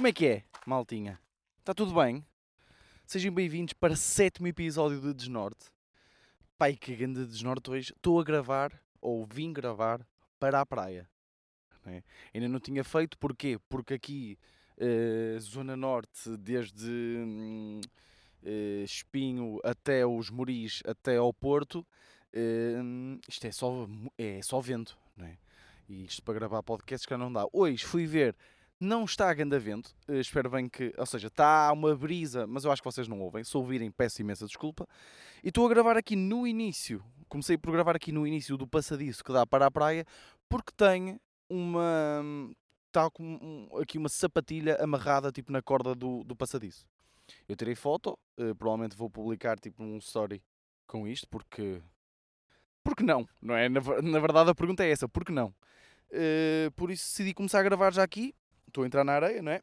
Como é que é, maltinha? Está tudo bem? Sejam bem-vindos para o sétimo episódio de Desnorte. Pai, que grande Desnorte hoje. Estou a gravar, ou vim gravar, para a praia. É? Ainda não tinha feito, porquê? Porque aqui, eh, Zona Norte, desde eh, Espinho até os Moris, até ao Porto, eh, isto é só, é só vento, não é? E isto para gravar podcasts que não dá. Hoje fui ver não está a vento, eh, espero bem que, ou seja, está uma brisa, mas eu acho que vocês não ouvem. Se ouvirem, peço imensa desculpa. E estou a gravar aqui no início, comecei por gravar aqui no início do passadiço que dá para a praia, porque tem uma. Está com um- aqui uma sapatilha amarrada tipo na corda do, do passadiço. Eu tirei foto, eh, provavelmente vou publicar tipo um story com isto, porque. Porque não, não é? Na, na verdade a pergunta é essa, porque não? Eh, por isso decidi começar a gravar já aqui, estou a entrar na areia, não é?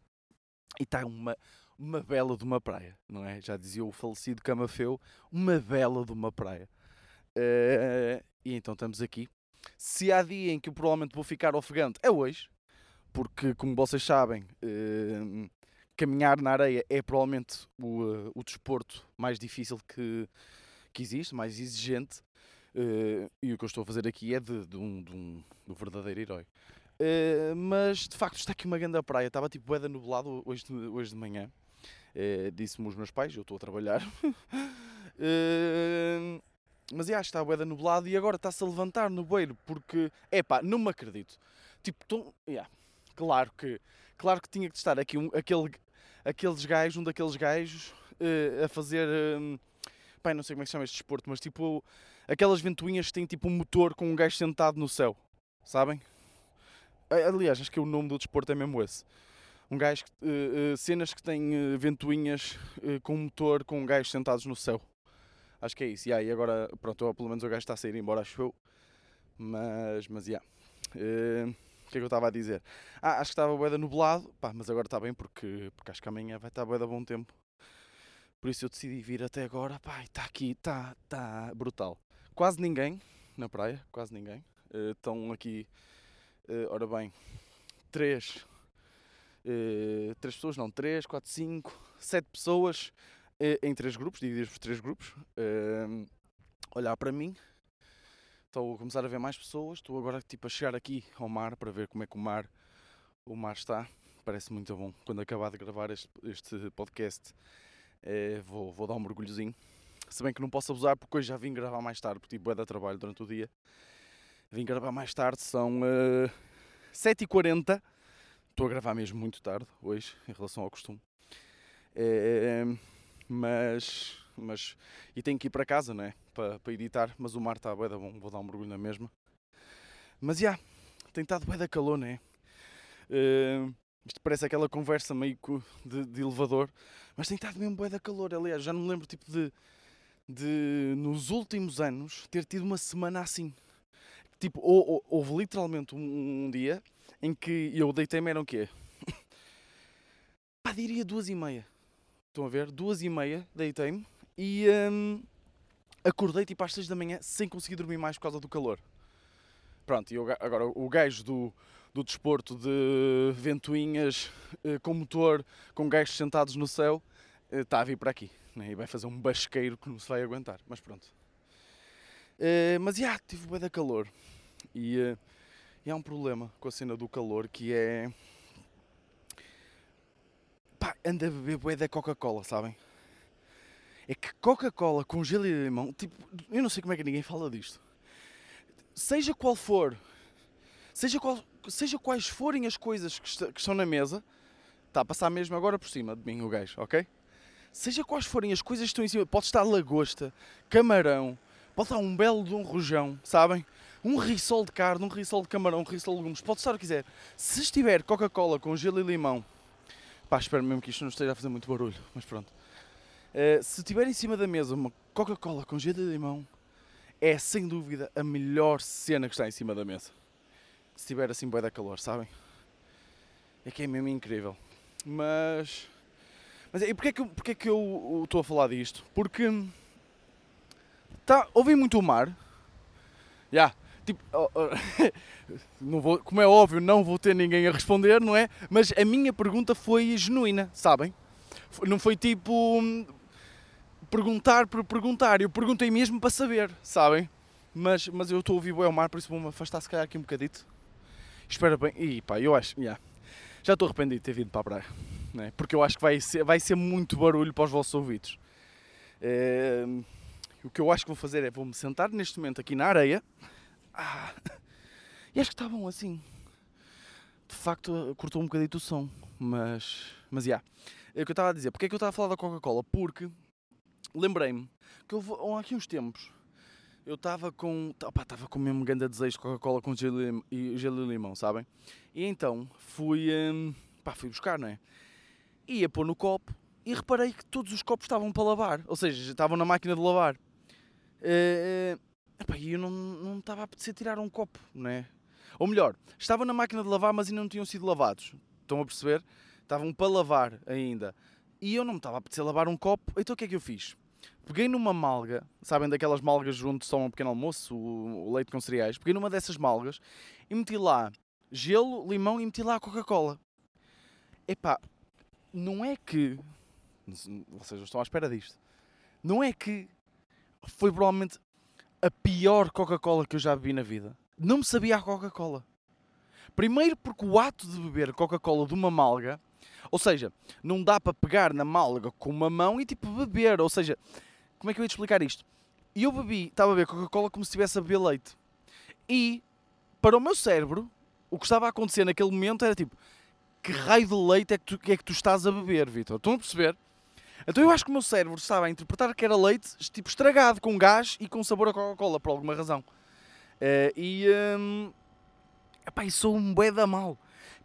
E está uma, uma bela de uma praia, não é? Já dizia o falecido Camafeu, uma bela de uma praia. Eh, e então estamos aqui. Se há dia em que eu provavelmente vou ficar ofegante, é hoje, porque como vocês sabem, eh, caminhar na areia é provavelmente o, eh, o desporto mais difícil que, que existe, mais exigente. E o que eu estou a fazer aqui é de, de um, de um- de um verdadeiro herói. Eh, mas de facto está aqui uma grande praia. Estava tipo boeda nublado hoje de, hoje de manhã. Eh, Disse-me os meus pais, eu estou a trabalhar. Eh, mas já está boeda nublado e agora está-se a levantar no beiro porque, epá, não me acredito. Tipo, tão, yeah, claro que claro que tinha que estar aqui um, aquele, aqueles gajos, um daqueles gajos a fazer. eh, pá, não sei como é que se chama este desporto, mas tipo aquelas ventoinhas que têm tipo um motor com um gajo sentado no céu, sabem? A- Aliás, acho que o nome do desporto é mesmo esse. Um gajo que, eh, eh, cenas que têm eh, ventoinhas eh, com motor com gajos sentados no céu. Acho que é isso. Yeah, e agora, pronto, pelo menos o gajo está a sair embora, acho eu. Mas, mas, yeah. Eh, o que é que eu estava a dizer? Ah, acho que estava boeda nublado, pá, mas agora está bem porque, porque acho que amanhã vai estar boeda bom tempo. Por isso eu decidi vir até agora, pá, está aqui, está tá brutal. Quase ninguém na praia, quase ninguém. Eh, estão aqui, eh, ora bem, três, eh, três pessoas, não, três, quatro, cinco, sete pessoas eh, em três grupos, divididos por três grupos. eh, olhar para mim, estou a começar a ver mais pessoas, estou agora tipo a chegar aqui ao mar para ver como é que o mar, o mar está. Parece muito bom. Quando acabar de gravar este, este podcast, vou, vou dar um mergulhozinho. Se bem que não posso abusar porque hoje já vim gravar mais tarde, porque tipo é da trabalho durante o dia. Vim gravar mais tarde, são eh, 7h40. Estou a gravar mesmo muito tarde hoje, em relação ao costume. Eh, mas, mas. E tenho que ir para casa, não é? Para, para editar, mas o mar está bué da bom, vou dar um mergulho na mesma. Mas já, tem estado bué da calor, não é? Eh, isto parece aquela conversa meio de, de elevador, mas tem estado mesmo bué da calor. Aliás, já não me lembro tipo de, de nos últimos anos ter tido uma semana assim. Tipo, ou, ou- houve literalmente um, um dia em que eu deitei-me eram o quê? Pá, diria duas e meia. Estão a ver? Duas e meia deitei-me e hum, acordei tipo às seis da manhã sem conseguir dormir mais por causa do calor. Pronto, e agora o gajo do, do desporto de ventoinhas eh, com motor, com gajos sentados no céu, eh, está a vir para aqui. né? E vai fazer um basqueiro que não se vai aguentar. Mas pronto. Eh, mas já, tive bué da calor. E, eh, e há um problema com a cena do calor que é. Pá, anda a beber bué da Coca-Cola, sabem? É que Coca-Cola com gelo e limão, tipo, eu não sei como é que ninguém fala disto. Seja qual for, seja, qual, seja quais forem as coisas que, está- que estão na mesa, está a passar mesmo agora por cima de mim o gajo, ok? Seja quais forem as coisas que estão em cima, pode estar lagosta, camarão, pode estar um belo de um rojão, sabem? Um rissol de carne, um rissol de camarão, um rissol de legumes, pode estar o que quiser. Se estiver Coca-Cola com gelo e limão, pá, espero mesmo que isto não esteja a fazer muito barulho, mas pronto. Eh, se tiver em cima da mesa uma Coca-Cola com gelo e limão, é sem dúvida a melhor cena que está em cima da mesa. Se tiver assim bué da calor, sabem? É que é mesmo incrível. Mas. Mas e porquê é que, porquê é que eu estou a falar disto? Porque. Tá, ouvi muito o mar. Já. Tipo, oh, oh, não vou, como é óbvio, não vou ter ninguém a responder, não é? Mas a minha pergunta foi genuína, sabem? Não foi tipo hum, perguntar por perguntar, eu perguntei mesmo para saber, sabem? Mas, mas eu estou a ouvir o mar, por isso vou-me afastar se calhar aqui um bocadito. Espera bem. E pá, eu acho. Yeah. Já estou arrependido de ter vindo para a praia. Né? Porque eu acho que vai ser, vai ser muito barulho para os vossos ouvidos. É, o que eu acho que vou fazer é vou-me sentar neste momento aqui na areia. Ah, e acho que está bom assim. De facto, cortou um bocadito o som. Mas. Mas já. Yeah. É o que eu estava a dizer. Porque é que eu estava a falar da Coca-Cola? Porque lembrei-me que há aqui uns tempos eu estava com. Estava com o mesmo grande desejo de Coca-Cola com gelo e, gelo e limão, sabem? E então fui. Hum, pá, fui buscar, não é? Ia pôr no copo e reparei que todos os copos estavam para lavar. Ou seja, estavam na máquina de lavar. Uh, epá, eu não, não estava a apetecer tirar um copo, não é? Ou melhor, estavam na máquina de lavar, mas ainda não tinham sido lavados. Estão a perceber? Estavam para lavar ainda. E eu não me estava a apetecer lavar um copo, então o que é que eu fiz? Peguei numa malga, sabem daquelas malgas onde só um pequeno almoço, o, leite com cereais. Peguei numa dessas malgas e meti lá gelo, limão e meti lá a Coca-Cola. Epá, não é que. Vocês estão à espera disto. Não é que foi provavelmente a pior Coca-Cola que eu já bebi na vida. Não me sabia a Coca-Cola. Primeiro porque o ato de beber Coca-Cola de uma malga, ou seja, não dá para pegar na malga com uma mão e tipo beber, ou seja, como é que eu ia te explicar isto? Eu bebi, estava a beber Coca-Cola como se estivesse a beber leite. E, para o meu cérebro, o que estava a acontecer naquele momento era tipo: que raio de leite é que tu, é que tu estás a beber, Vitor? Estão a perceber? Então eu acho que o meu cérebro estava a interpretar que era leite tipo estragado, com gás e com sabor a Coca-Cola, por alguma razão. Uh, e. Um, epá, e sou um bué da mal.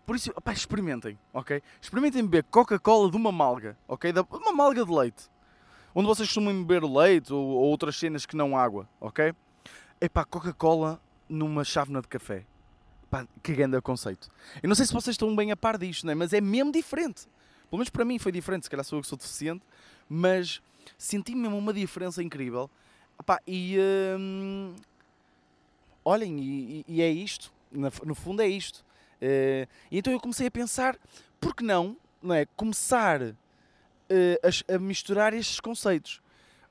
Por isso, epá, experimentem, ok? Experimentem beber Coca-Cola de uma malga, ok? De uma malga de leite onde vocês costumam beber leite ou, ou outras cenas que não água, ok? É pá, Coca-Cola numa chávena de café. Pá, que grande conceito. Eu não sei se vocês estão bem a par disto, né? mas é mesmo diferente. Pelo menos para mim foi diferente, se calhar sou eu que sou deficiente, mas senti mesmo uma diferença incrível. Epá, e hum, olhem, e, e, é isto, no fundo é isto. Uh, então eu comecei a pensar, por que não, não é, começar uh, a, a, misturar estes conceitos.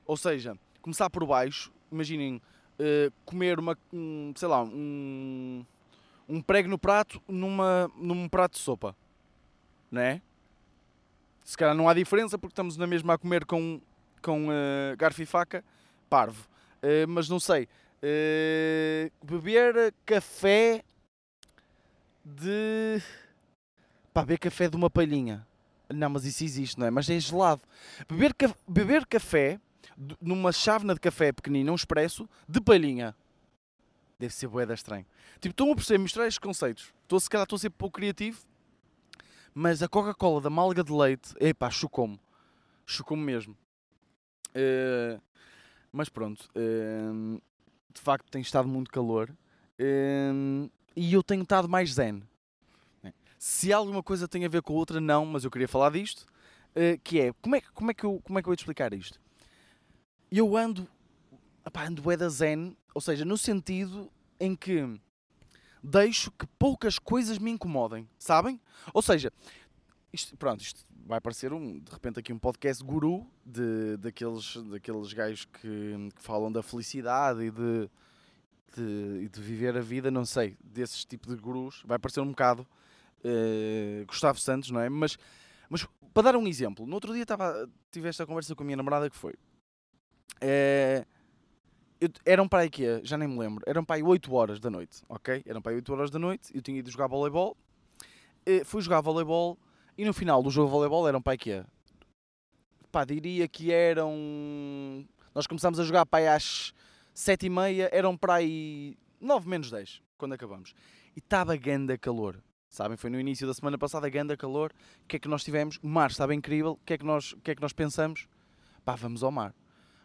Ou seja, começar por baixo, imaginem uh, comer uma, um, sei lá, um, um prego no prato numa, num prato de sopa, não é? Se calhar não há diferença porque estamos na mesma a comer com, com uh, garfo e faca, parvo. Uh, mas não sei, uh, beber café de. Pá, beber café de uma palhinha. Não, mas isso existe, não é? Mas é gelado. Beber, ca... beber café numa chávena de café pequenina, um expresso, de palhinha. Deve ser boeda estranho. Tipo, estão a perceber, misturar estes conceitos. Estou, se calhar estou a ser pouco criativo, mas a Coca-Cola da malga de leite, epá, chocou-me. Chocou-me mesmo. Uh, mas pronto, uh, de facto tem estado muito calor uh, e eu tenho estado mais zen. Se alguma coisa tem a ver com outra, não, mas eu queria falar disto, que é, como é, como, é que eu, como é que eu vou te explicar isto? Eu ando, opá, ando é da zen, ou seja, no sentido em que deixo que poucas coisas me incomodem, sabem? Ou seja, isto, pronto, isto vai parecer um, de repente aqui um podcast guru de, daqueles, daqueles gajos que, que falam da felicidade e de, de, de, viver a vida, não sei, desses tipos de gurus, vai parecer um bocado uh, Gustavo Santos, não é? Mas, mas para dar um exemplo, no outro dia estava, tive esta conversa com a minha namorada que foi. Uh, eu, eram para aí que já nem me lembro, eram para aí 8 horas da noite, ok? Eram para aí 8 horas da noite, eu tinha ido jogar voleibol, uh, fui jogar voleibol e no final do jogo de voleibol eram para aí que pá, diria que eram. Nós começámos a jogar para aí às 7 e meia, eram para aí 9 menos 10 quando acabamos. E estava ganda calor. Sabem, foi no início da semana passada, ganda calor. O que é que nós tivemos? O mar estava incrível. O que é que nós, o que é que nós pensamos? Pá, vamos ao mar.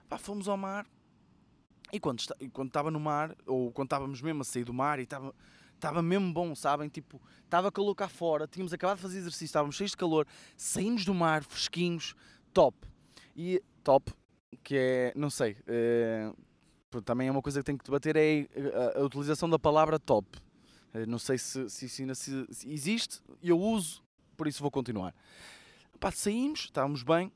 Pá, fomos ao mar. E quando, quando estava no mar, ou quando estávamos mesmo a sair do mar, e estava, estava mesmo bom, sabem? Tipo, estava calor cá fora, tínhamos acabado de fazer exercício, estávamos cheios de calor, saímos do mar, fresquinhos, top. E top, que é, não sei, é, também é uma coisa que tenho que debater, é a, a utilização da palavra top. Eh, não sei se, se isso ainda se, se existe, eu uso, por isso vou continuar. Pá, saímos, estávamos bem,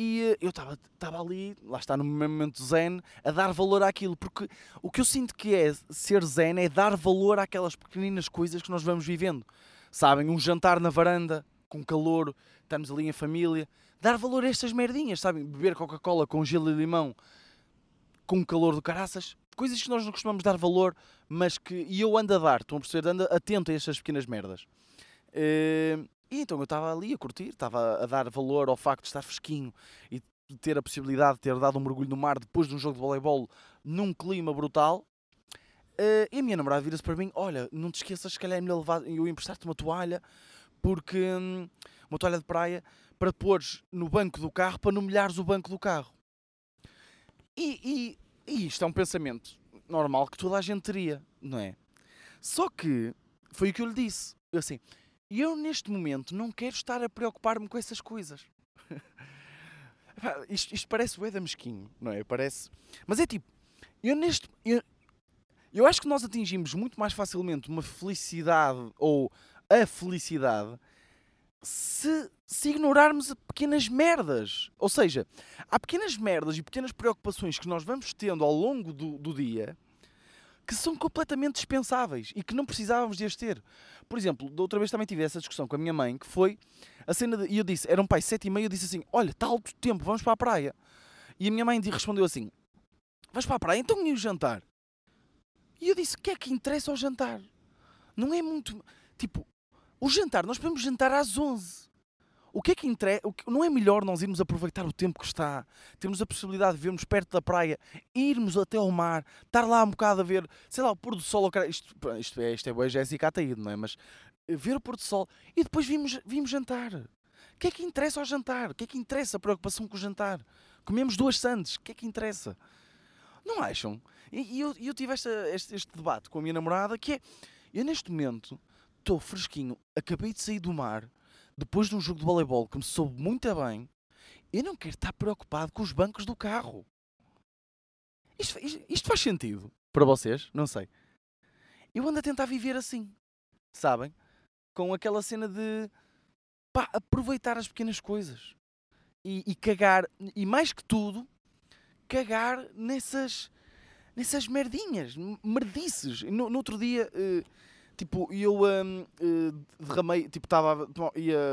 e eh, eu estava ali, lá está no momento zen, a dar valor àquilo, porque o que eu sinto que é ser zen é dar valor àquelas pequeninas coisas que nós vamos vivendo. Sabem, um jantar na varanda, com calor, estamos ali em família, dar valor a estas merdinhas, sabem? Beber Coca-Cola com gelo e limão, com calor do caraças, coisas que nós não costumamos dar valor, mas que. E eu ando a dar, estão a perceber? Ando atento a estas pequenas merdas. Uh, e então eu estava ali a curtir, estava a dar valor ao facto de estar fresquinho e de ter a possibilidade de ter dado um mergulho no mar depois de um jogo de voleibol num clima brutal. Uh, e a minha namorada vira-se para mim: Olha, não te esqueças, se calhar é melhor levar, eu emprestar-te uma toalha, porque hum, uma toalha de praia, para pôres no banco do carro, para não molhares o banco do carro. E, e, e isto é um pensamento normal que toda a gente teria, não é? Só que foi o que eu lhe disse. Eu assim, eu neste momento não quero estar a preocupar-me com essas coisas. isto, isto parece o da mesquinho, não é? Parece. Mas é tipo, eu neste. Eu, eu acho que nós atingimos muito mais facilmente uma felicidade ou a felicidade se, se ignorarmos pequenas merdas. Ou seja, há pequenas merdas e pequenas preocupações que nós vamos tendo ao longo do, do dia que são completamente dispensáveis e que não precisávamos de as ter. Por exemplo, da outra vez também tive essa discussão com a minha mãe, que foi a cena e eu disse, era um pai sete e meia, eu disse assim, olha, está alto tempo, vamos para a praia. E a minha mãe respondeu assim, vais para a praia? Então e o jantar? E eu disse, o que é que interessa ao jantar? Não é muito... Tipo, o jantar, nós podemos jantar às 11. O que é que? Não é melhor nós irmos aproveitar o tempo que está, termos a possibilidade de vermos perto da praia, irmos até ao mar, estar lá um bocado a ver, sei lá, o pôr do sol. Isto, isto é, isto é boa Jéssica não é? Mas eh, ver o pôr do sol e depois vimos, vimos jantar. O que é que interessa ao jantar? O que é que interessa a preocupação com o jantar? Comemos duas sandes, o que é que interessa? Não acham? E eu, eu tive esta, este, este debate com a minha namorada que é, eu neste momento estou fresquinho, acabei de sair do mar, depois de um jogo de voleibol que me soube muito bem, eu não quero estar preocupado com os bancos do carro. Isto, isto, isto faz sentido para vocês? Não sei. Eu ando a tentar viver assim, sabem? Com aquela cena de pá, aproveitar as pequenas coisas e, e cagar, e mais que tudo, cagar nessas, nessas merdinhas, merdices. No, no outro dia. Uh, tipo, eu uh, derramei, tipo, estava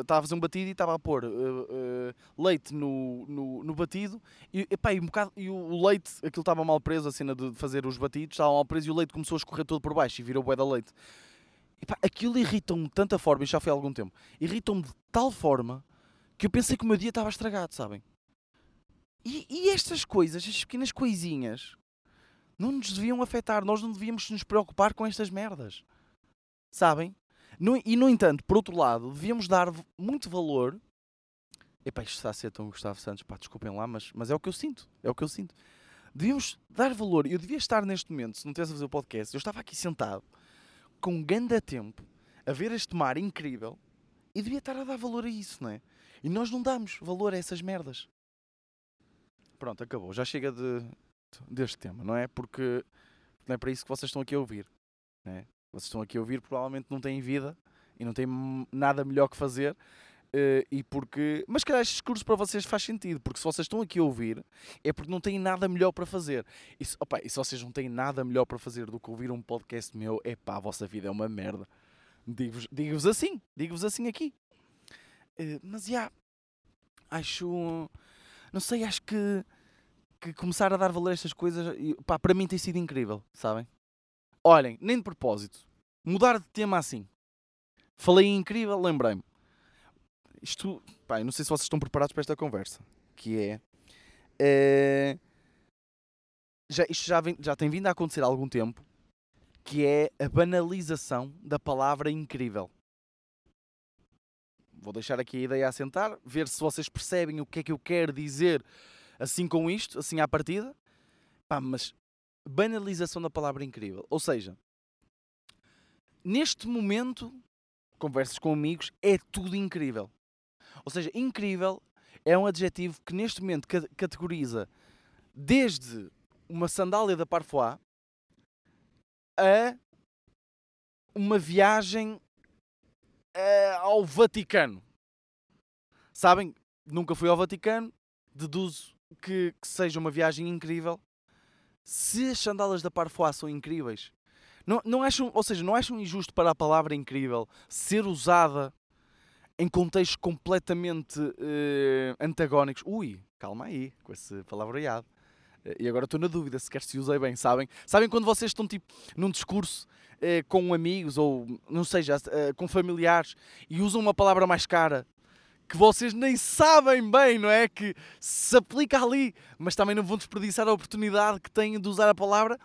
a fazer um batido e estava a pôr uh, uh, leite no, no, no, batido e, epá, e, um bocado, e o leite, aquilo estava mal preso, a cena de fazer os batidos, estava mal preso e o leite começou a escorrer todo por baixo e virou bué da leite. Epá, aquilo irritou-me de tanta forma, e já foi há algum tempo, irritou-me de tal forma que eu pensei que o meu dia estava estragado, sabem? E, e estas coisas, estas pequenas coisinhas, não nos deviam afetar, nós não devíamos nos preocupar com estas merdas. Sabem? No, e no entanto, por outro lado, devíamos dar muito valor. Epá, isto está a ser tão Gustavo Santos, pá, desculpem lá, mas, mas é o que eu sinto. É o que eu sinto. Devíamos dar valor. Eu devia estar neste momento, se não tivesse a fazer o podcast, eu estava aqui sentado, com um grande tempo, a ver este mar incrível, e devia estar a dar valor a isso, não é? E nós não damos valor a essas merdas. Pronto, acabou. Já chega de, deste tema, não é? Porque não é para isso que vocês estão aqui a ouvir. Não é? Vocês estão aqui a ouvir, provavelmente não têm vida e não têm nada melhor que fazer. Uh, e porque. Mas calhar este discurso para vocês faz sentido, porque se vocês estão aqui a ouvir, é porque não têm nada melhor para fazer. E se, opa, e se vocês não têm nada melhor para fazer do que ouvir um podcast meu, é pá, a vossa vida é uma merda. Digo-vos digo assim, digo-vos assim aqui. Uh, mas já, yeah, acho. Não sei, acho que, que começar a dar valor a estas coisas, pá, para mim tem sido incrível, sabem? Olhem, nem de propósito. Mudar de tema assim. Falei incrível, lembrei-me. Isto, pá, não sei se vocês estão preparados para esta conversa. Que é. é já, isto já, vem, já tem vindo a acontecer há algum tempo. Que é a banalização da palavra incrível. Vou deixar aqui a ideia a sentar, ver se vocês percebem o que é que eu quero dizer assim com isto, assim à partida. Pá, mas banalização da palavra incrível. Ou seja, neste momento, conversas com amigos, é tudo incrível. Ou seja, incrível é um adjetivo que neste momento categoriza desde uma sandália da Parfois a uma viagem uh, ao Vaticano. Sabem? Nunca fui ao Vaticano, deduzo que, que seja uma viagem incrível. Se as sandálias da Parfois são incríveis, não, não acham, ou seja, não acham injusto para a palavra incrível ser usada em contextos completamente uh, antagónicos? Ui, calma aí, com esse palavreado. E agora estou na dúvida se quer se usei bem, sabem? Sabem quando vocês estão tipo num discurso eh, com amigos ou não sei, já, eh, com familiares e usam uma palavra mais cara que vocês nem sabem bem, não é? Que se aplica ali, mas também não vão desperdiçar a oportunidade que têm de usar a palavra.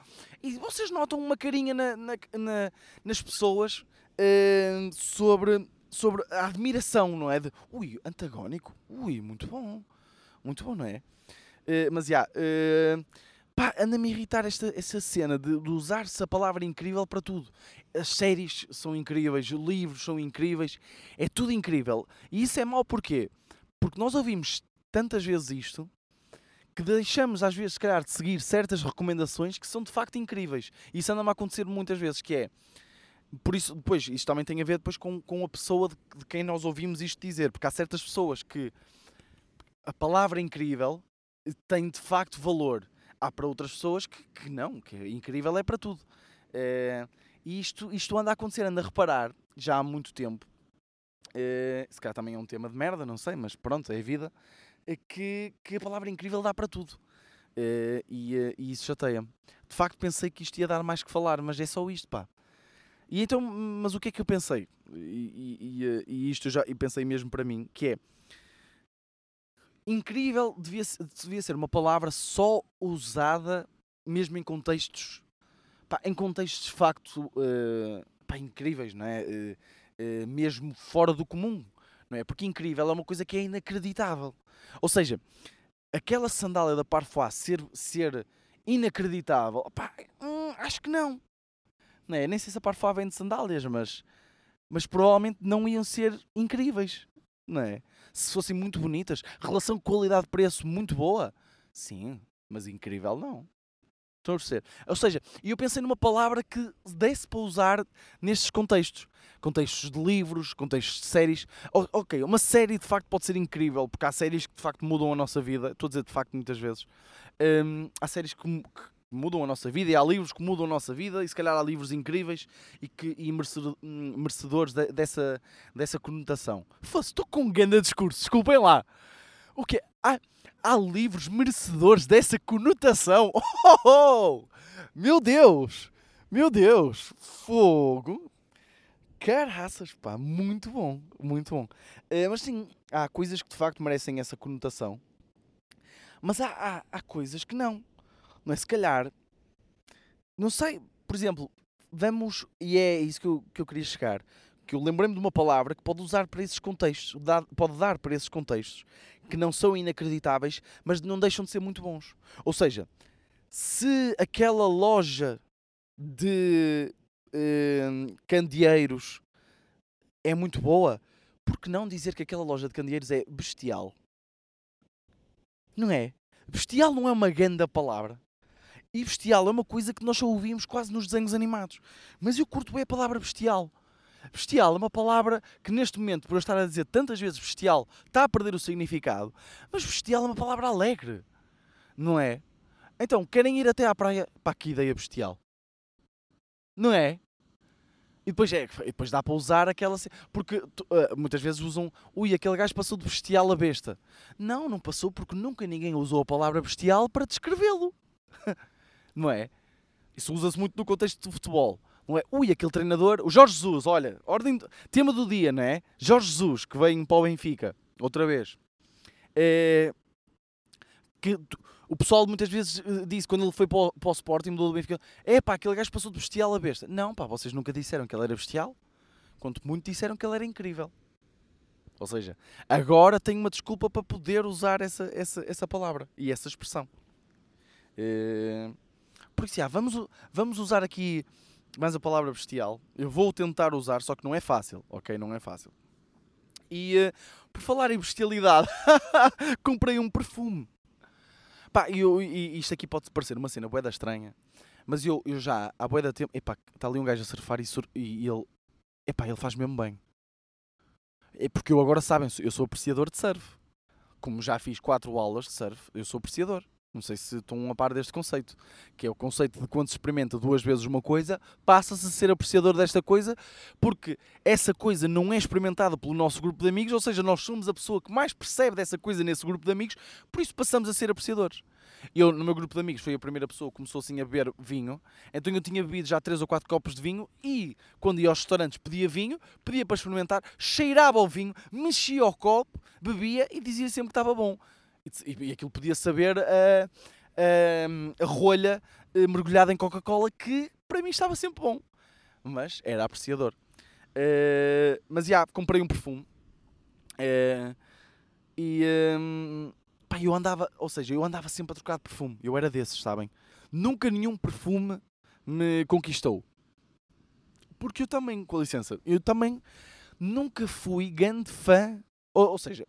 E vocês notam uma carinha na, na, na, nas pessoas eh, sobre, sobre a admiração, não é? De ui, antagónico, ui, muito bom, muito bom, não é? Uh, mas já, yeah, uh, pá, anda-me a irritar esta, essa cena de, de usar-se a palavra incrível para tudo. As séries são incríveis, os livros são incríveis, é tudo incrível. E isso é mau porquê? Porque nós ouvimos tantas vezes isto que deixamos às vezes, se calhar, de seguir certas recomendações que são de facto incríveis. E isso anda-me a acontecer muitas vezes, que é... Por isso, depois, isto também tem a ver depois com, com a pessoa de, de quem nós ouvimos isto dizer. Porque há certas pessoas que a palavra incrível tem de facto valor. Há para outras pessoas que, que não, que é incrível é para tudo. É, e isto, isto anda a acontecer, anda a reparar já há muito tempo. É, se calhar também é um tema de merda, não sei, mas pronto, é a vida. É que, que a palavra incrível dá para tudo. E, e, isso chateia-me. De facto, pensei que isto ia dar mais que falar, mas é só isto, pá. E então, mas o que é que eu pensei? E, e, e isto já e pensei mesmo para mim, que é incrível devia, devia ser uma palavra só usada mesmo em contextos pá, em contextos de facto uh, pá, incríveis, não é? Uh, uh, mesmo fora do comum, não é? Porque incrível é uma coisa que é inacreditável. Ou seja, aquela sandália da Parfois ser, ser inacreditável, pá, hum, acho que não. não é? Nem sei se a Parfois vem de sandálias, mas, mas provavelmente não iam ser incríveis, não é? Se fossem muito bonitas, relação qualidade-preço muito boa, sim, mas incrível não. Estão a perceber? Ou seja, eu pensei numa palavra que desse para usar nestes contextos. Contextos de livros, contextos de séries. ok, uma série de facto pode ser incrível, porque há séries que de facto mudam a nossa vida. Estou a dizer de facto muitas vezes. Um, há séries que, mudam a nossa vida e há livros que mudam a nossa vida e se calhar há livros incríveis e, que, e merecedores de, dessa, dessa conotação. Fosse, estou com um grande discurso, desculpem lá. O quê? Há, há livros merecedores dessa conotação? Oh, oh, oh, Meu Deus! Meu Deus! Fogo! Caraças, pá, muito bom, muito bom. Uh, mas sim, há coisas que de facto merecem essa conotação, mas há, há, há coisas que não. É? Se calhar, não sei, por exemplo, vamos, e é isso que eu, que eu queria chegar, que eu lembrei-me de uma palavra que pode usar para esses contextos, pode dar para esses contextos, que não são inacreditáveis, mas não deixam de ser muito bons. Ou seja, se aquela loja de uh, candeeiros é muito boa, por que não dizer que aquela loja de candeeiros é bestial? Não é? Bestial não é uma grande palavra. E bestial é uma coisa que nós só ouvimos quase nos desenhos animados. Mas eu curto bem a palavra bestial. Bestial é uma palavra que neste momento, por eu estar a dizer tantas vezes bestial, está a perder o significado. Mas bestial é uma palavra alegre. Não é? Então, querem ir até à praia? Pá, que ideia bestial. Não é? E depois, é, depois dá para usar aquela. Porque uh, muitas vezes usam. Ui, aquele gajo passou de bestial a besta. Não, não passou porque nunca ninguém usou a palavra bestial para descrevê-lo. não é? Isso usa-se muito no contexto do futebol. Não é? Ui, aquele treinador, o Jorge Jesus, olha, ordem, tema do dia, não é? Jorge Jesus, que vem para o Benfica, outra vez. É, que o pessoal muitas vezes eh, disse, quando ele foi para o, para o Sporting, mudou do Benfica, é pá, aquele gajo passou de bestial a besta. Não, pá, vocês nunca disseram que ele era bestial, quanto muito disseram que ele era incrível. Ou seja, agora tenho uma desculpa para poder usar essa, essa, essa palavra e essa expressão. É, por isso, já, vamos, vamos usar aqui mais a palavra bestial. Eu vou tentar usar, só que não é fácil, ok? Não é fácil. E uh, por falar em bestialidade, comprei um perfume. Pá, eu, e isto aqui pode parecer uma cena boeda estranha, mas eu, eu já, há boeda tempo, epá, está ali um gajo a surfar e, sur, e ele, epá, ele faz mesmo bem. É porque eu agora, sabem, eu sou apreciador de surf. Como já fiz quatro aulas de surf, eu sou apreciador. Não sei se estão a par deste conceito, que é o conceito de quando se experimenta duas vezes uma coisa, passa-se a ser apreciador desta coisa, porque essa coisa não é experimentada pelo nosso grupo de amigos, ou seja, nós somos a pessoa que mais percebe dessa coisa nesse grupo de amigos, por isso passamos a ser apreciadores. Eu, no meu grupo de amigos, fui a primeira pessoa que começou assim a beber vinho, então eu tinha bebido já três ou quatro copos de vinho e, quando ia aos restaurantes, pedia vinho, pedia para experimentar, cheirava ao vinho, mexia ao copo, bebia e dizia sempre que estava bom. E, aquilo podia saber a, a, a rolha eh, mergulhada em Coca-Cola que para mim estava sempre bom. Mas era apreciador. Uh, mas já, comprei um perfume. Uh, e um, pá, eu andava, ou seja, eu andava sempre a trocar de perfume. Eu era desses, sabem? Nunca nenhum perfume me conquistou. Porque eu também, com licença, eu também nunca fui grande fã. Ou, ou seja,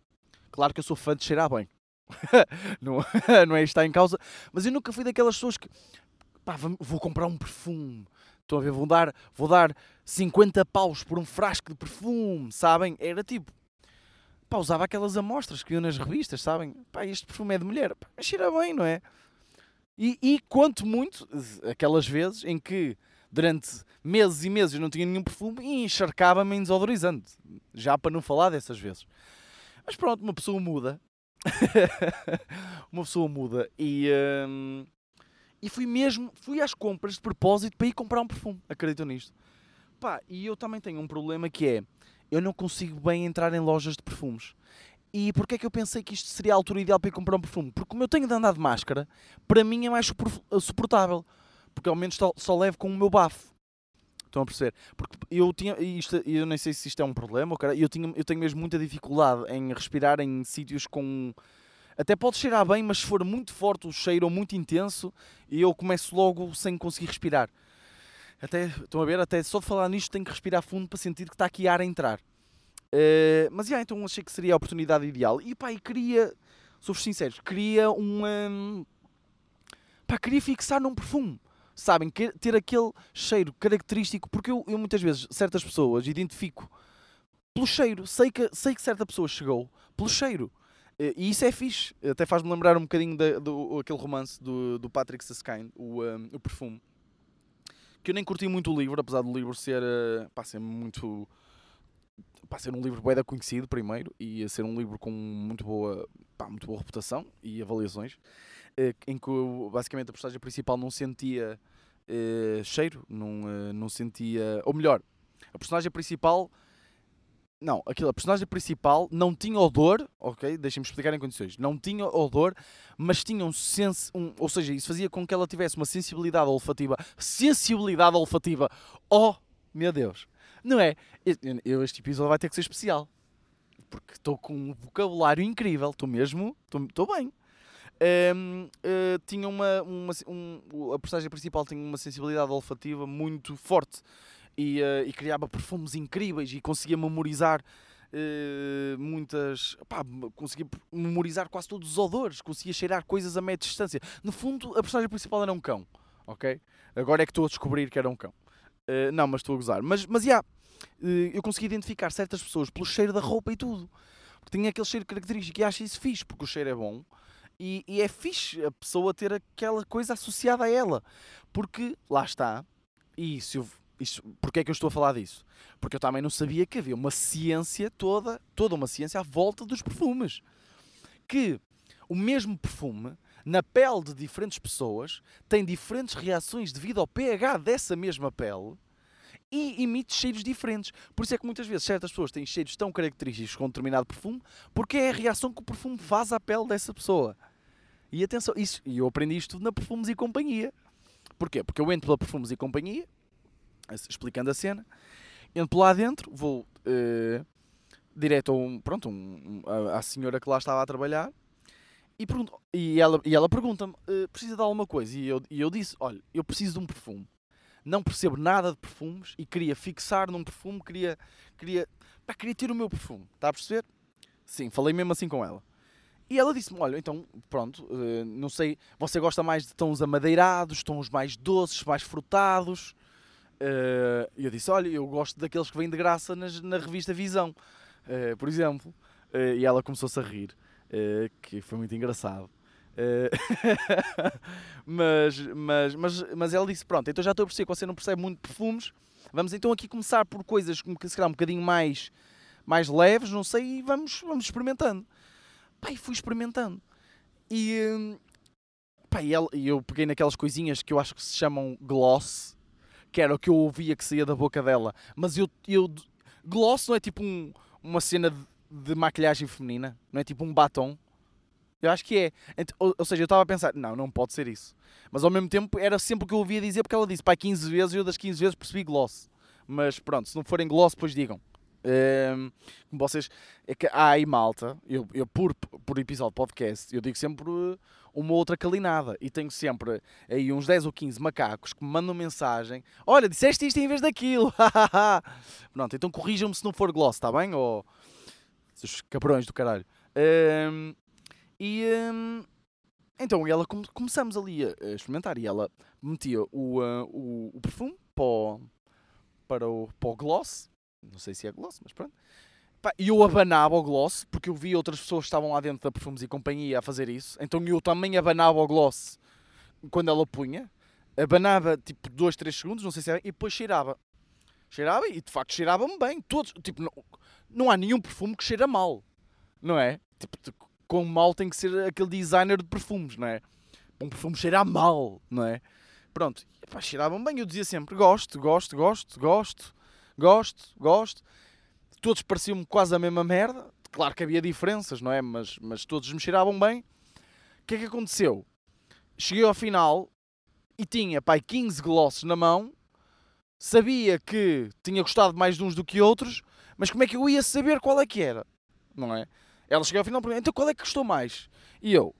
claro que eu sou fã de cheirar bem. Não, não é isto está em causa, mas eu nunca fui daquelas pessoas que pá, vou comprar um perfume. Estão a ver? Vou dar, vou dar 50 paus por um frasco de perfume, sabem? Era tipo, pá, usava aquelas amostras que iam nas revistas, sabem? Pá, este perfume é de mulher, pá, cheira bem, não é? E, e conto muito aquelas vezes em que durante meses e meses não tinha nenhum perfume e encharcava-me em desodorizante. Já para não falar dessas vezes. Mas pronto, uma pessoa muda uma pessoa muda e, um, e fui mesmo, fui às compras de propósito para ir comprar um perfume, acreditam nisto? Pá, e eu também tenho um problema que é, eu não consigo bem entrar em lojas de perfumes. E porquê é que eu pensei que isto seria a altura ideal para ir comprar um perfume? Porque como eu tenho de andar de máscara, para mim é mais suportável. Porque ao menos só, só levo com o meu bafo. Estão a perceber? Porque eu tinha, isto, eu nem sei se isto é um problema, cara, eu, tinha, eu tenho mesmo muita dificuldade em respirar em sítios com. Até pode cheirar bem, mas se for muito forte o cheiro ou muito intenso, eu começo logo sem conseguir respirar. Até, estão a ver? Até só de falar nisto tenho que respirar fundo para sentir que está aqui ar a entrar. Uh, mas já, então achei que seria a oportunidade ideal. E pá, e queria, sou-vos sinceros, queria um. um pá, queria fixar num perfume sabem, ter aquele cheiro característico, porque eu, eu, muitas vezes, certas pessoas, identifico pelo cheiro, sei que, sei que certa pessoa chegou pelo cheiro. Eh, e isso é fixe, até faz-me lembrar um bocadinho da, do aquele romance do, do Patrick Susskind, o, um, o Perfume. Que eu nem curti muito o livro, apesar do livro ser, uh, pá, ser muito. Pá, ser um livro bem conhecido, primeiro, e ser um livro com muito boa, pá, muito boa reputação e avaliações. Eh, em que basicamente a personagem principal não sentia uh, cheiro, não, uh, não sentia. Ou melhor, a personagem principal. Não, aquilo, a personagem principal não tinha odor, ok? Deixem-me explicar em condições. Não tinha odor, mas tinha um senso. Um, ou seja, isso fazia com que ela tivesse uma sensibilidade olfativa. Sensibilidade olfativa! Oh, meu Deus! Não é? Eu, este episódio vai ter que ser especial. Porque estou com um vocabulário incrível. Estou mesmo. Estou bem um, uh, eh, tinha uma, uma um, a personagem principal tinha uma sensibilidade olfativa muito forte e, uh, e criava perfumes incríveis e conseguia memorizar uh, muitas. Pá, memorizar quase todos os odores, conseguia cheirar coisas a média distância. No fundo, a personagem principal era um cão, ok? Agora é que estou a descobrir que era um cão. não, mas estou a gozar. Mas, mas yeah, eu consegui identificar certas pessoas pelo cheiro da roupa e tudo. Porque tinha aquele cheiro característico e acho isso fixe, porque o cheiro é bom e, e, é fixe a pessoa ter aquela coisa associada a ela. Porque, lá está, e isso, eu, é que eu estou a falar disso? Porque eu também não sabia que havia uma ciência toda, toda uma ciência à volta dos perfumes. Que o mesmo perfume, na pele de diferentes pessoas, tem diferentes reações devido ao pH dessa mesma pele e emite cheiros diferentes. Por isso é que muitas vezes certas pessoas têm cheiros tão característicos com um determinado perfume, porque é a reação que o perfume faz à pele dessa pessoa. E atenção, isso, e eu aprendi isto tudo na Perfumes e Companhia. Porquê? Porque eu entro pela Perfumes e Companhia, explicando a cena, entro lá dentro, vou uh, direto a um, pronto, um, a, à senhora que lá estava a trabalhar e, e ela, e ela pergunta-me: uh, precisa de alguma coisa? E eu, e eu disse: olha, eu preciso de um perfume não percebo nada de perfumes e queria fixar num perfume, queria, queria, pá, queria ter o meu perfume, está a perceber? Sim, falei mesmo assim com ela. E ela disse-me: Olha, então, pronto, uh, não sei, você gosta mais de tons amadeirados, tons mais doces, mais frutados? Uh, e eu disse: Olha, eu gosto daqueles que vêm de graça nas, na revista Visão, uh, por exemplo. e ela começou-se a rir, que foi muito engraçado. mas, mas, mas, mas ela disse: Pronto, então já estou a perceber que você não percebe muito perfumes. Vamos então aqui começar por coisas que se calhar um bocadinho mais, mais leves, não sei, e vamos, vamos experimentando. E fui experimentando. E, hum, pá, e eu peguei naquelas coisinhas que eu acho que se chamam gloss, que era o que eu ouvia que saía da boca dela. Mas eu, eu gloss não é tipo um, uma cena de, de, maquilhagem feminina, não é tipo um batom. Eu acho que é. Ou, ou seja, eu estava a pensar, não, não pode ser isso. Mas ao mesmo tempo era sempre o que eu ouvia dizer, porque ela disse, pá, 15 vezes, eu das 15 vezes percebi gloss. Mas pronto, se não forem gloss, depois digam. Um, como vocês, é que aí malta, eu, eu por, por episódio de podcast, eu digo sempre uma outra calinada e tenho sempre aí uns 10 ou 15 macacos que me mandam mensagem: Olha, disseste isto em vez daquilo. Pronto, então corrijam-me se não for gloss, está bem? Ou esses cabrões do caralho. Um, e um, então ela come, começamos ali a, a, experimentar e ela metia o, uh, o, o perfume para o, para o, para o gloss não sei se é gloss, mas pronto. E eu abanava o gloss, porque eu vi outras pessoas que estavam lá dentro da Perfumes e Companhia a fazer isso. Então eu também abanava o gloss quando ela punha. Abanava tipo 2, 3 segundos, não sei se era, e depois cheirava. Cheirava e de facto cheirava-me bem. Todos, tipo, não, não há nenhum perfume que cheira mal, não é? Tipo, com mal tem que ser aquele designer de perfumes, não é? Um perfume cheirar mal, não é? Pronto, cheirava-me bem. Eu dizia sempre: gosto, gosto, gosto, gosto gosto, gosto. Todos pareciam-me quase a mesma merda. Claro que havia diferenças, não é? Mas, mas todos me cheiravam bem. O que é que aconteceu? Cheguei ao final e tinha, pai, 15 glosses na mão. Sabia que tinha gostado mais de uns do que outros, mas como é que eu ia saber qual é que era? Não é? Ela chegou ao final perguntou, então qual é que gostou mais? E eu,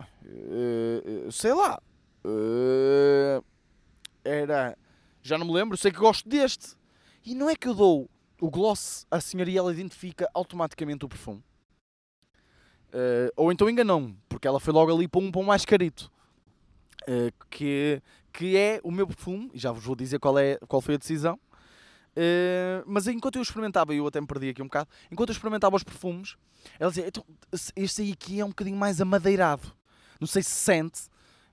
uh, sei lá, uh, era, já não me lembro, sei que gosto deste. E não é que eu dou o gloss à senhora e ela identifica automaticamente o perfume. Ou então enganou-me, porque ela foi logo ali para um, um mais carito. Que, que é o meu perfume, e já vos vou dizer qual, é, qual foi a decisão. Uh, mas enquanto eu experimentava, eu até me perdi aqui um bocado, enquanto eu experimentava os perfumes, ela dizia, então, este aí aqui é um bocadinho mais amadeirado. Não sei se sente.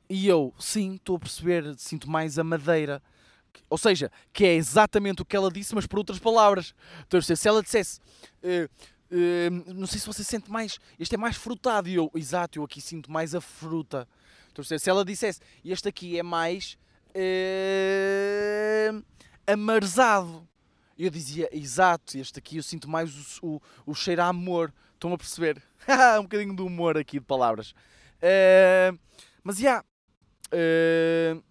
E eu, sim, estou a perceber, sinto mais a madeira. Ou seja, que é exatamente o que ela disse, mas por outras palavras. Então, se ela dissesse. Uh, uh, não sei se você sente mais. Este é mais frutado. E eu, exato, eu aqui sinto mais a fruta. Então, se ela dissesse. Este aqui é mais. Amarzado. Eu dizia, exato, este aqui eu sinto mais o, o, o cheiro a amor. Estão a perceber? um bocadinho de humor aqui de palavras. Uh, mas já. Yeah, uh,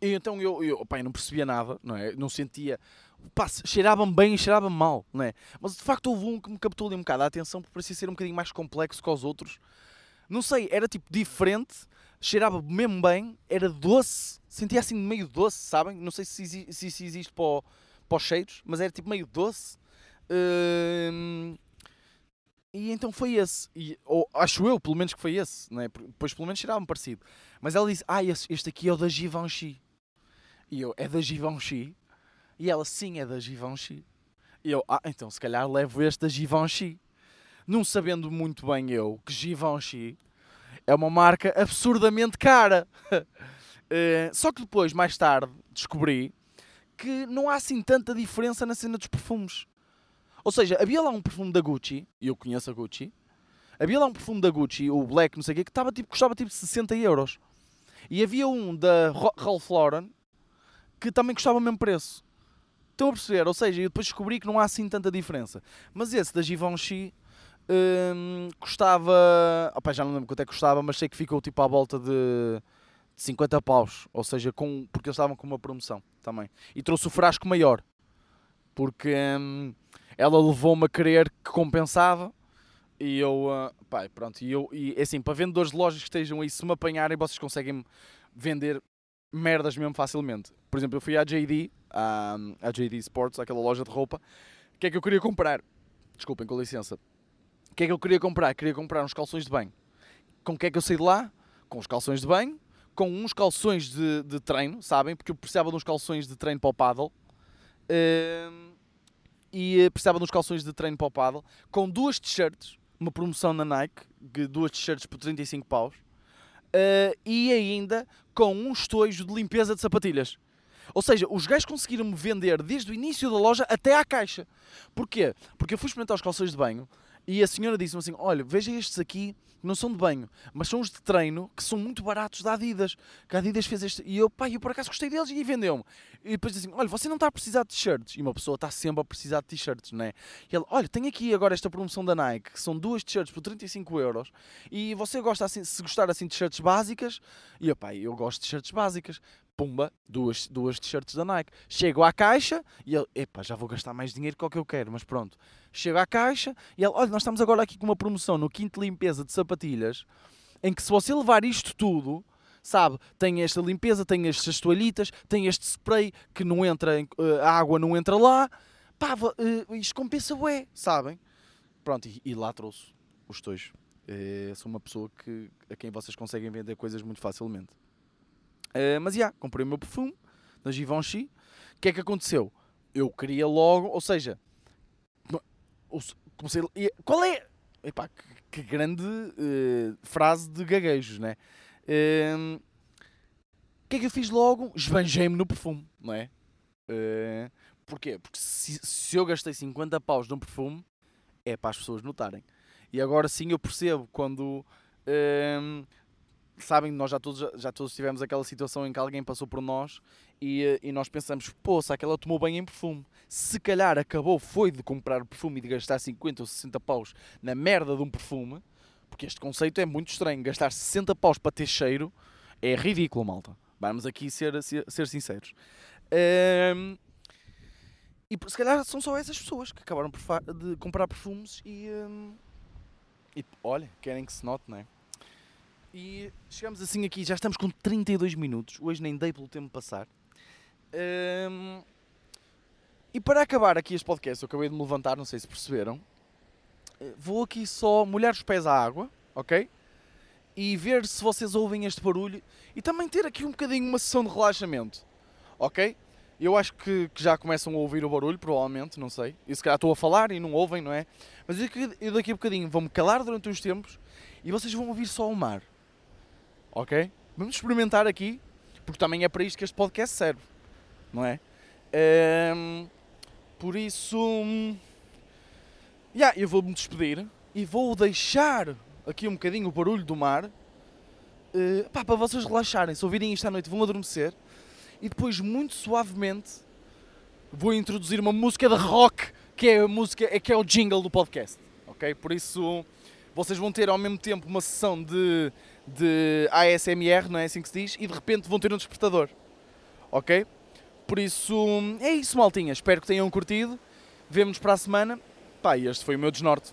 então eu, eu, pá, eu não percebia nada, não é? Não sentia. Pá, cheirava-me bem e cheirava-me mal, não é? Mas de facto houve um que me captou ali um bocado a atenção porque parecia ser um bocadinho mais complexo que os outros. Não sei, era tipo diferente, cheirava mesmo bem, era doce, sentia assim meio doce, sabem? Não sei se, se, se existe para, o, para os cheiros, mas era tipo meio doce. Hum, e então foi esse. E, ou acho eu, pelo menos, que foi esse. Não é? Depois, pelo menos, cheirava-me parecido. Mas ela disse: Ah, este, este aqui é o da Givenchy. E eu, é da Givenchy? E ela, sim, é da Givenchy. E eu, ah, então se calhar levo este da Givenchy. Não sabendo muito bem eu que Givenchy é uma marca absurdamente cara. uh, só que depois, mais tarde, descobri que não há assim tanta diferença na cena dos perfumes. Ou seja, havia lá um perfume da Gucci, e eu conheço a Gucci, havia lá um perfume da Gucci, o Black, não sei o quê, que tipo, custava tipo 60 euros. E havia um da Ralph Lauren, que também custava o mesmo preço. Estão a perceber? Ou seja, eu depois descobri que não há assim tanta diferença. Mas esse da Givenchy hum, custava. Opa, já não lembro quanto é que custava, mas sei que ficou tipo à volta de, de 50 paus. Ou seja, com, porque eles estavam com uma promoção também. E trouxe o frasco maior. Porque hum, ela levou-me a querer que compensava. E eu, uh, pá, pronto, e eu, e é assim, para vendedores de lojas que estejam aí, se me apanharem, vocês conseguem vender merdas mesmo facilmente. Por exemplo, eu fui à JD, à, à JD Sports, aquela loja de roupa. O que é que eu queria comprar? Desculpem, com licença. O que é que eu queria comprar? Queria comprar uns calções de banho. Com o que é que eu saí de lá? Com os calções de banho, com uns calções de, de treino, sabem? Porque eu precisava de uns calções de treino para o paddle. Hum, e eh, precisava de uns calções de treino para o paddle. Com duas t-shirts, uma promoção na Nike, duas t-shirts por 35 paus. Uh, e ainda com um estojo de limpeza de sapatilhas. Ou seja, os gajos conseguiram-me vender desde o início da loja até à caixa. Porquê? Porque eu fui experimentar os calções de banho e a senhora disse-me assim: Olha, veja estes aqui, que não são de banho, mas são os de treino, que são muito baratos da Adidas. Que a Adidas fez este. E eu, pá, eu por acaso gostei deles e vendeu-me. E depois disse assim: Olha, você não está a precisar de t-shirts. E uma pessoa está sempre a precisar de t-shirts, não é? E ele: Olha, tem aqui agora esta promoção da Nike, que são duas t-shirts por 35 euros. E você gosta assim, se gostar assim de t-shirts básicas. E eu, pá, eu gosto de t-shirts básicas pumba, duas, duas t-shirts da Nike. Chego à caixa e ele, epá, já vou gastar mais dinheiro que o que eu quero, mas pronto. Chego à caixa e ele, olha, nós estamos agora aqui com uma promoção no quinto limpeza de sapatilhas, em que se você levar isto tudo, sabe, tem esta limpeza, tem estas toalhitas, tem este spray que não entra, em, uh, a água não entra lá, pá, uh, isto compensa bué, sabem? Pronto, e, e lá trouxe os dois. Uh, sou uma pessoa que, a quem vocês conseguem vender coisas muito facilmente. Uh, mas já, yeah, comprei o meu perfume da Givenchy. O que é que aconteceu? Eu queria logo, ou seja, comecei, qual é? Epá, que, que grande uh, frase de gaguejos, né? Uh, o que é que eu fiz logo? Esbanjei-me no perfume, não é? Uh, porquê? Porque se, se, eu gastei 50 paus num perfume, é para as pessoas notarem. E agora sim eu percebo quando uh, sabem, nós já todos, já todos tivemos aquela situação em que alguém passou por nós e, eh, e nós pensamos, se aquela tomou bem em perfume. Se calhar acabou, foi de comprar perfume e de gastar 50 ou 60 paus na merda de um perfume, porque este conceito é muito estranho. Gastar 60 paus para ter cheiro é ridículo, malta. Vamos aqui ser, ser, ser sinceros. Um, e se calhar são só essas pessoas que acabaram de comprar perfumes e, um, e olha, querem que se note, não é? E chegamos assim aqui, já estamos com 32 minutos. Hoje nem dei pelo tempo passar. Um, e para acabar aqui este podcast, eu acabei de me levantar, não sei se perceberam. Eh, vou aqui só molhar os pés à água, ok? E ver se vocês ouvem este barulho. E também ter aqui um bocadinho uma sessão de relaxamento, ok? Eu acho que, que já começam a ouvir o barulho, provavelmente, não sei. E se calhar estou a falar e não ouvem, não é? Mas eu daqui a bocadinho vou-me calar durante uns tempos e vocês vão ouvir só o mar ok? Vamos experimentar aqui, porque também é para isto que este podcast serve, não é? Um, por isso, yeah, eu vou-me despedir e vou deixar aqui um bocadinho o barulho do mar uh, pá, para vocês relaxarem. Se ouvirem isto à noite, vão adormecer e depois, muito suavemente, vou introduzir uma música de rock que é a música, é que é o jingle do podcast, ok? Por isso, vocês vão ter ao mesmo tempo uma sessão de de ASMR, não é assim que se diz, e de repente vão ter um despertador. Ok? Por isso, é isso, maltinha. Espero que tenham curtido. Vemo-nos para a semana. Pá, este foi o meu desnorte.